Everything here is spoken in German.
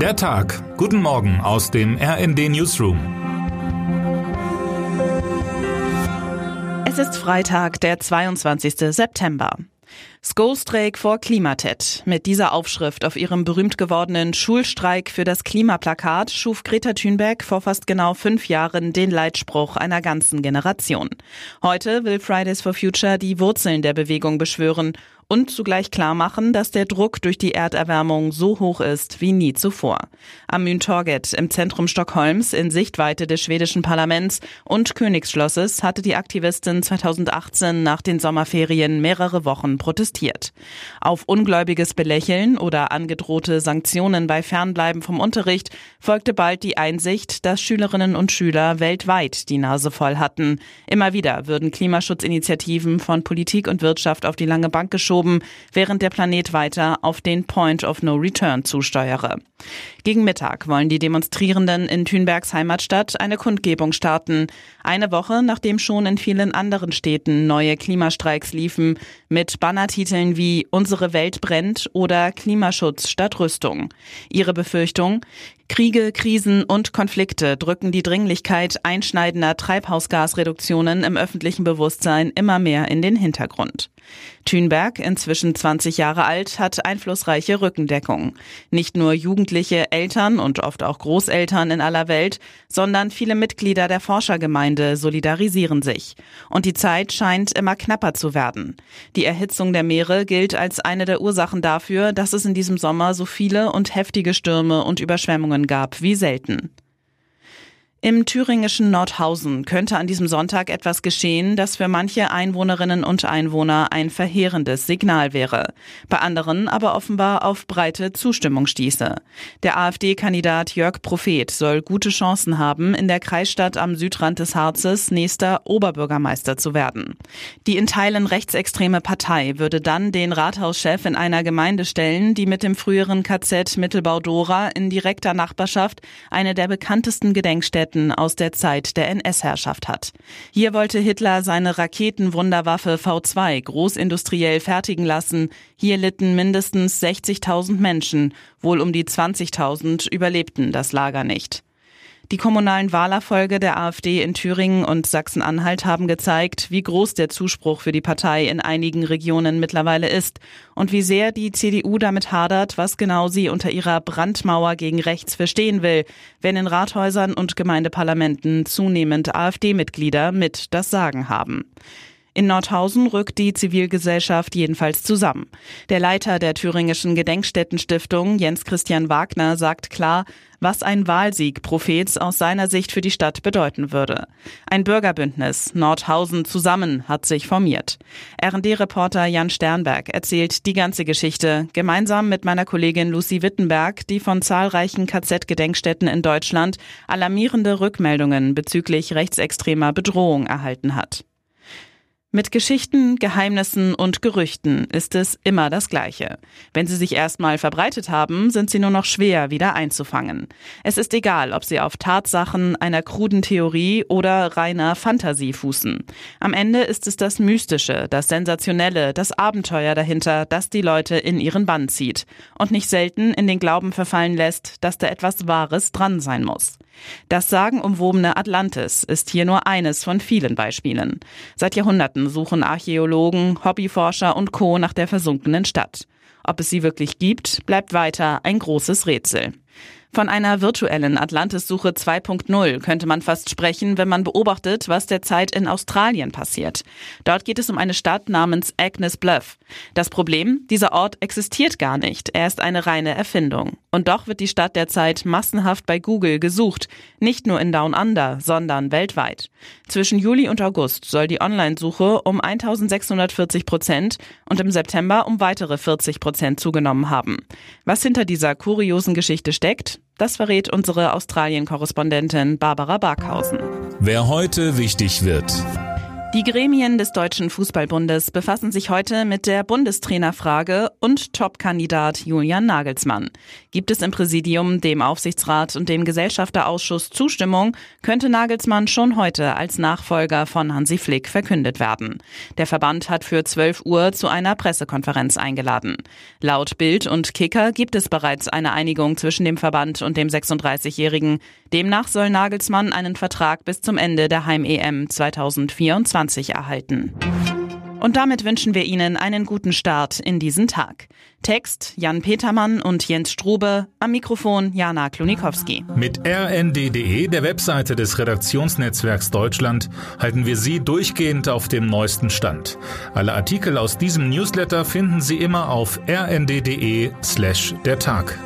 Der Tag. Guten Morgen aus dem RND Newsroom. Es ist Freitag, der 22. September. Skostreik vor Klimatet. Mit dieser Aufschrift auf ihrem berühmt gewordenen Schulstreik für das Klimaplakat schuf Greta Thunberg vor fast genau fünf Jahren den Leitspruch einer ganzen Generation. Heute will Fridays for Future die Wurzeln der Bewegung beschwören und zugleich klar machen, dass der Druck durch die Erderwärmung so hoch ist wie nie zuvor. Am Myntorget im Zentrum Stockholms in Sichtweite des schwedischen Parlaments und Königsschlosses hatte die Aktivistin 2018 nach den Sommerferien mehrere Wochen protestiert. Auf ungläubiges Belächeln oder angedrohte Sanktionen bei Fernbleiben vom Unterricht folgte bald die Einsicht, dass Schülerinnen und Schüler weltweit die Nase voll hatten. Immer wieder würden Klimaschutzinitiativen von Politik und Wirtschaft auf die lange Bank geschoben verschoben, während der Planet weiter auf den Point of No Return zusteuere. Gegen Mittag wollen die Demonstrierenden in Thünbergs Heimatstadt eine Kundgebung starten. Eine Woche nachdem schon in vielen anderen Städten neue Klimastreiks liefen, mit Bannertiteln wie Unsere Welt brennt oder Klimaschutz statt Rüstung. Ihre Befürchtung? Kriege, Krisen und Konflikte drücken die Dringlichkeit einschneidender Treibhausgasreduktionen im öffentlichen Bewusstsein immer mehr in den Hintergrund. Thünberg, inzwischen 20 Jahre alt, hat einflussreiche Rückendeckung. Nicht nur jugendliche Eltern und oft auch Großeltern in aller Welt, sondern viele Mitglieder der Forschergemeinde solidarisieren sich. Und die Zeit scheint immer knapper zu werden. Die Erhitzung der Meere gilt als eine der Ursachen dafür, dass es in diesem Sommer so viele und heftige Stürme und Überschwemmungen Überschwemmungen gab wie selten. Im thüringischen Nordhausen könnte an diesem Sonntag etwas geschehen, das für manche Einwohnerinnen und Einwohner ein verheerendes Signal wäre, bei anderen aber offenbar auf breite Zustimmung stieße. Der AfD-Kandidat Jörg Prophet soll gute Chancen haben, in der Kreisstadt am Südrand des Harzes nächster Oberbürgermeister zu werden. Die in Teilen rechtsextreme Partei würde dann den Rathauschef in einer Gemeinde stellen, die mit dem früheren KZ Mittelbau-Dora in direkter Nachbarschaft eine der bekanntesten Gedenkstätten Raketen aus der Zeit der NS-Herrschaft hat. Hier wollte Hitler seine Raketenwunderwaffe V2 großindustriell fertigen lassen. Hier litten mindestens 60.000 Menschen, wohl um die 20.000 überlebten das Lager nicht. Die kommunalen Wahlerfolge der AfD in Thüringen und Sachsen-Anhalt haben gezeigt, wie groß der Zuspruch für die Partei in einigen Regionen mittlerweile ist und wie sehr die CDU damit hadert, was genau sie unter ihrer Brandmauer gegen rechts verstehen will, wenn in Rathäusern und Gemeindeparlamenten zunehmend AfD-Mitglieder mit das Sagen haben. In Nordhausen rückt die Zivilgesellschaft jedenfalls zusammen. Der Leiter der Thüringischen Gedenkstättenstiftung, Jens Christian Wagner, sagt klar, was ein Wahlsieg Prophets aus seiner Sicht für die Stadt bedeuten würde. Ein Bürgerbündnis Nordhausen zusammen hat sich formiert. RD-Reporter Jan Sternberg erzählt die ganze Geschichte gemeinsam mit meiner Kollegin Lucy Wittenberg, die von zahlreichen KZ-Gedenkstätten in Deutschland alarmierende Rückmeldungen bezüglich rechtsextremer Bedrohung erhalten hat. Mit Geschichten, Geheimnissen und Gerüchten ist es immer das Gleiche. Wenn sie sich erstmal verbreitet haben, sind sie nur noch schwer wieder einzufangen. Es ist egal, ob sie auf Tatsachen, einer kruden Theorie oder reiner Fantasie fußen. Am Ende ist es das Mystische, das Sensationelle, das Abenteuer dahinter, das die Leute in ihren Bann zieht und nicht selten in den Glauben verfallen lässt, dass da etwas Wahres dran sein muss. Das sagenumwobene Atlantis ist hier nur eines von vielen Beispielen. Seit Jahrhunderten suchen Archäologen, Hobbyforscher und Co. nach der versunkenen Stadt. Ob es sie wirklich gibt, bleibt weiter ein großes Rätsel. Von einer virtuellen Atlantis-Suche 2.0 könnte man fast sprechen, wenn man beobachtet, was derzeit in Australien passiert. Dort geht es um eine Stadt namens Agnes Bluff. Das Problem, dieser Ort existiert gar nicht. Er ist eine reine Erfindung. Und doch wird die Stadt derzeit massenhaft bei Google gesucht. Nicht nur in Down Under, sondern weltweit. Zwischen Juli und August soll die Online-Suche um 1640 Prozent und im September um weitere 40 Prozent zugenommen haben. Was hinter dieser kuriosen Geschichte steckt, das verrät unsere Australien-Korrespondentin Barbara Barkhausen. Wer heute wichtig wird. Die Gremien des Deutschen Fußballbundes befassen sich heute mit der Bundestrainerfrage und Topkandidat Julian Nagelsmann. Gibt es im Präsidium, dem Aufsichtsrat und dem Gesellschafterausschuss Zustimmung, könnte Nagelsmann schon heute als Nachfolger von Hansi Flick verkündet werden. Der Verband hat für 12 Uhr zu einer Pressekonferenz eingeladen. Laut Bild und Kicker gibt es bereits eine Einigung zwischen dem Verband und dem 36-Jährigen. Demnach soll Nagelsmann einen Vertrag bis zum Ende der Heim-EM 2024 20 erhalten. Und damit wünschen wir Ihnen einen guten Start in diesen Tag. Text Jan Petermann und Jens Strube, am Mikrofon Jana Klonikowski. Mit rnd.de, der Webseite des Redaktionsnetzwerks Deutschland, halten wir Sie durchgehend auf dem neuesten Stand. Alle Artikel aus diesem Newsletter finden Sie immer auf rnd.de slash der Tag.